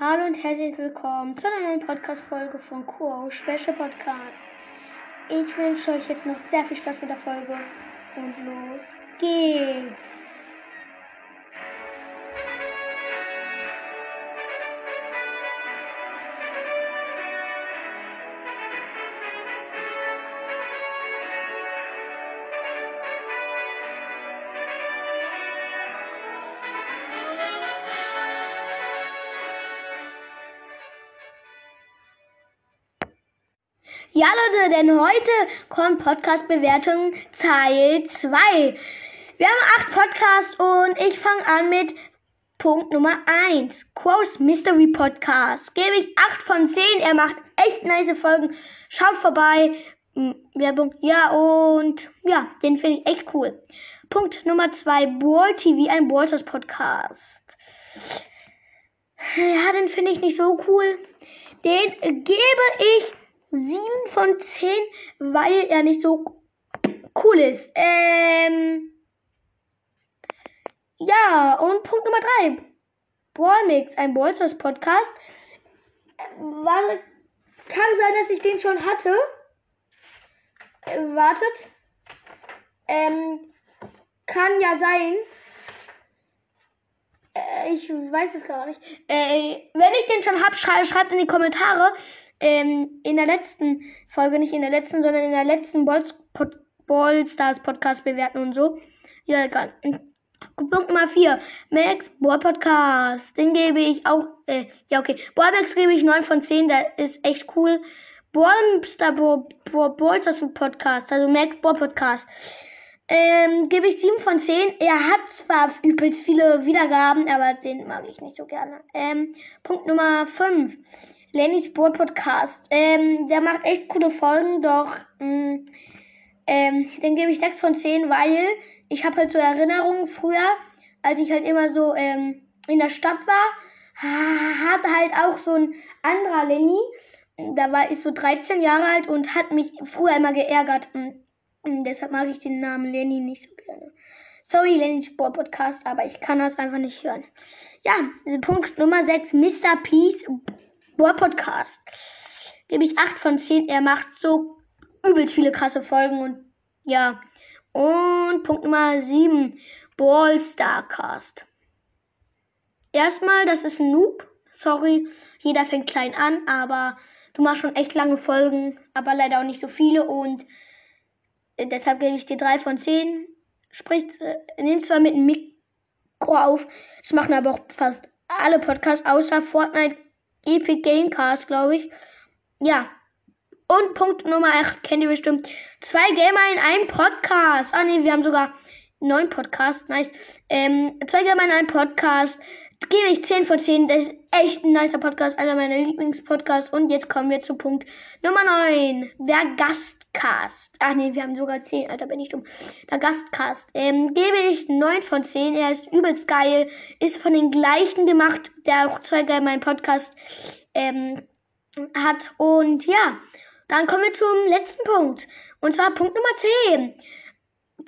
Hallo und herzlich willkommen zu einer neuen Podcast-Folge von Quo Special Podcast. Ich wünsche euch jetzt noch sehr viel Spaß mit der Folge und los geht's. Ja, Leute, denn heute kommt Podcast-Bewertung Teil 2. Wir haben acht Podcasts und ich fange an mit Punkt Nummer 1. Quos Mystery Podcast. Gebe ich 8 von 10. Er macht echt nice Folgen. Schaut vorbei. Werbung. Ja, und ja, den finde ich echt cool. Punkt Nummer 2. Ball TV, ein Ballstars Podcast. Ja, den finde ich nicht so cool. Den gebe ich 7 von 10, weil er nicht so cool ist. Ähm. Ja, und Punkt Nummer 3. Ballmix, ein Ballstars Podcast. War, kann sein, dass ich den schon hatte. Äh, wartet. Ähm, kann ja sein. Äh, ich weiß es gar nicht. Äh, wenn ich den schon hab, schrei schreibt in die Kommentare ähm, in der letzten Folge, nicht in der letzten, sondern in der letzten Ballstars Podcast bewerten und so. Ja, egal. Punkt Nummer 4. Max Ball Podcast. Den gebe ich auch, äh, ja, okay. Ballmax gebe ich 9 von 10, der ist echt cool. Ballstar Ballstars Podcast, also Max Ball Podcast. Ähm, gebe ich 7 von 10. Er hat zwar übelst viele Wiedergaben, aber den mag ich nicht so gerne. Ähm, Punkt Nummer 5. Lennys Board Podcast. Ähm, der macht echt coole Folgen, doch mh, mm, ähm, den gebe ich 6 von 10, weil ich habe halt so Erinnerungen früher, als ich halt immer so ähm, in der Stadt war, hat halt auch so ein anderer Lenny, da war ich so 13 Jahre alt und hat mich früher immer geärgert. Und, und deshalb mag ich den Namen Lenny nicht so gerne. Sorry, Lenny Sport Podcast, aber ich kann das einfach nicht hören. Ja, Punkt Nummer 6, Mr. Peace Boah Podcast. Gebe ich 8 von 10. Er macht so übelst viele krasse Folgen und ja. Und Punkt Nummer 7. Ballstarcast. Erstmal, das ist ein Noob. Sorry, jeder fängt klein an, aber du machst schon echt lange Folgen, aber leider auch nicht so viele und äh, deshalb gebe ich dir 3 von 10. Spricht, äh, nimm zwar mit dem Mikro auf, das machen aber auch fast alle Podcasts, außer Fortnite Epic Gamecast, glaube ich. Ja. Und Punkt Nummer 8 kennt ihr bestimmt. Zwei Gamer in einem Podcast. Ah ne, wir haben sogar neun Podcasts. Nice. Ähm, zwei Gamer in einem Podcast. Gebe ich 10 von 10. Das ist echt ein nicer Podcast. Einer meiner Lieblingspodcasts. Und jetzt kommen wir zu Punkt Nummer 9. Der Gastcast. Ach nee, wir haben sogar 10. Alter, bin ich dumm. Der Gastcast. Ähm, gebe ich 9 von 10. Er ist übelst geil. Ist von den gleichen gemacht, der auch Gamer in einem Podcast ähm, hat. Und ja, dann kommen wir zum letzten Punkt. Und zwar Punkt Nummer 10.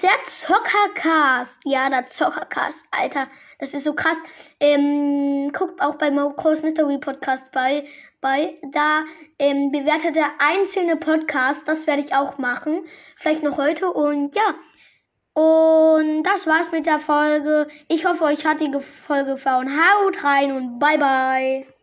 Der Zockercast. Ja, der Zockercast, Alter. Das ist so krass. Ähm, guckt auch bei Marcos Mystery Podcast bei. bei. Da ähm, bewertet er einzelne Podcasts. Das werde ich auch machen. Vielleicht noch heute. Und ja. Und das war's mit der Folge. Ich hoffe, euch hat die Folge gefallen. Haut rein und bye bye.